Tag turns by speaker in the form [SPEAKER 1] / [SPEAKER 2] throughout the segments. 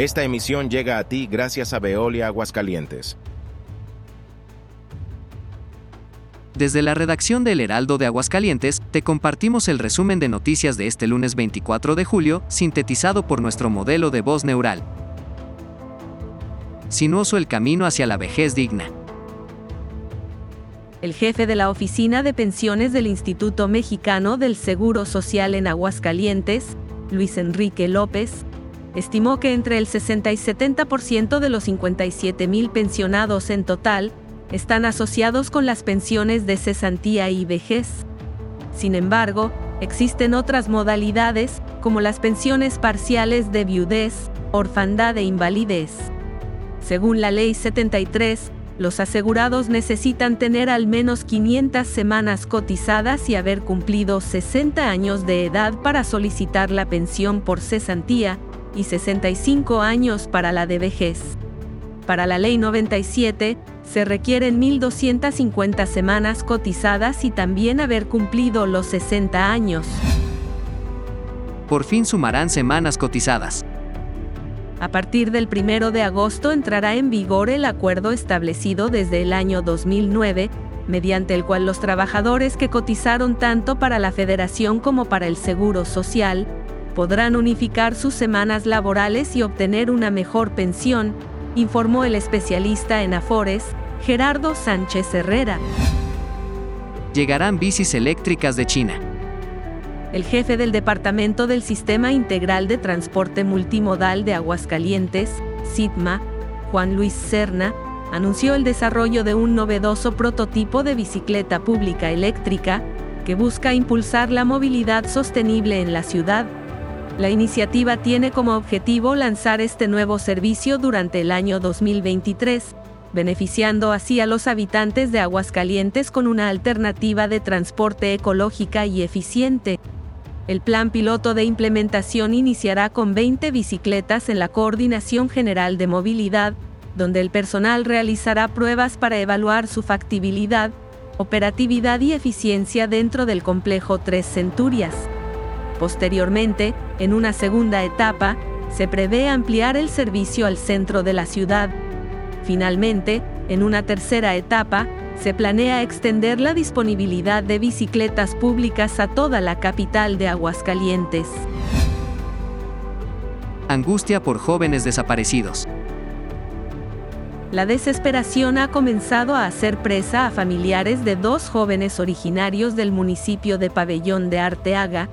[SPEAKER 1] Esta emisión llega a ti gracias a Veolia Aguascalientes.
[SPEAKER 2] Desde la redacción del Heraldo de Aguascalientes, te compartimos el resumen de noticias de este lunes 24 de julio, sintetizado por nuestro modelo de voz neural. Sinuoso el camino hacia la vejez digna.
[SPEAKER 3] El jefe de la Oficina de Pensiones del Instituto Mexicano del Seguro Social en Aguascalientes, Luis Enrique López, estimó que entre el 60 y 70% de los 57 mil pensionados en total están asociados con las pensiones de cesantía y vejez. Sin embargo, existen otras modalidades, como las pensiones parciales de viudez, orfandad e invalidez. Según la Ley 73, los asegurados necesitan tener al menos 500 semanas cotizadas y haber cumplido 60 años de edad para solicitar la pensión por cesantía y 65 años para la de vejez. Para la Ley 97, se requieren 1.250 semanas cotizadas y también haber cumplido los 60 años.
[SPEAKER 2] Por fin sumarán semanas cotizadas.
[SPEAKER 3] A partir del 1 de agosto entrará en vigor el acuerdo establecido desde el año 2009, mediante el cual los trabajadores que cotizaron tanto para la Federación como para el Seguro Social podrán unificar sus semanas laborales y obtener una mejor pensión, informó el especialista en Afores, Gerardo Sánchez Herrera.
[SPEAKER 2] Llegarán bicis eléctricas de China
[SPEAKER 3] el jefe del Departamento del Sistema Integral de Transporte Multimodal de Aguascalientes, SITMA, Juan Luis Serna, anunció el desarrollo de un novedoso prototipo de bicicleta pública eléctrica que busca impulsar la movilidad sostenible en la ciudad. La iniciativa tiene como objetivo lanzar este nuevo servicio durante el año 2023, beneficiando así a los habitantes de Aguascalientes con una alternativa de transporte ecológica y eficiente. El plan piloto de implementación iniciará con 20 bicicletas en la Coordinación General de Movilidad, donde el personal realizará pruebas para evaluar su factibilidad, operatividad y eficiencia dentro del complejo Tres Centurias. Posteriormente, en una segunda etapa, se prevé ampliar el servicio al centro de la ciudad. Finalmente, en una tercera etapa, se planea extender la disponibilidad de bicicletas públicas a toda la capital de Aguascalientes.
[SPEAKER 2] Angustia por jóvenes desaparecidos.
[SPEAKER 3] La desesperación ha comenzado a hacer presa a familiares de dos jóvenes originarios del municipio de Pabellón de Arteaga,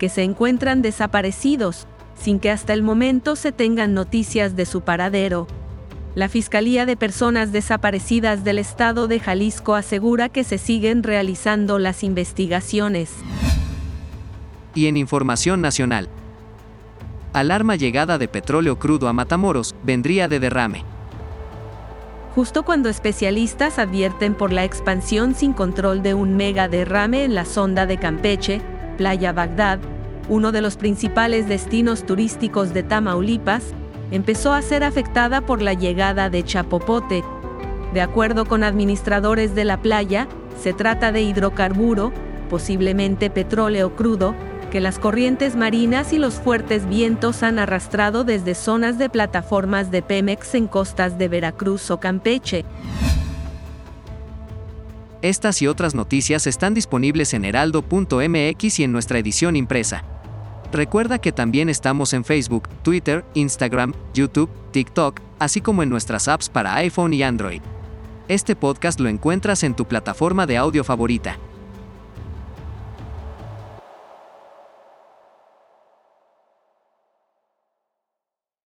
[SPEAKER 3] que se encuentran desaparecidos, sin que hasta el momento se tengan noticias de su paradero. La Fiscalía de Personas Desaparecidas del Estado de Jalisco asegura que se siguen realizando las investigaciones.
[SPEAKER 2] Y en información nacional. Alarma llegada de petróleo crudo a Matamoros, vendría de derrame.
[SPEAKER 3] Justo cuando especialistas advierten por la expansión sin control de un mega derrame en la sonda de Campeche, Playa Bagdad, uno de los principales destinos turísticos de Tamaulipas, empezó a ser afectada por la llegada de chapopote. De acuerdo con administradores de la playa, se trata de hidrocarburo, posiblemente petróleo crudo, que las corrientes marinas y los fuertes vientos han arrastrado desde zonas de plataformas de Pemex en costas de Veracruz o Campeche.
[SPEAKER 2] Estas y otras noticias están disponibles en heraldo.mx y en nuestra edición impresa. Recuerda que también estamos en Facebook, Twitter, Instagram, YouTube, TikTok, así como en nuestras apps para iPhone y Android. Este podcast lo encuentras en tu plataforma de audio favorita.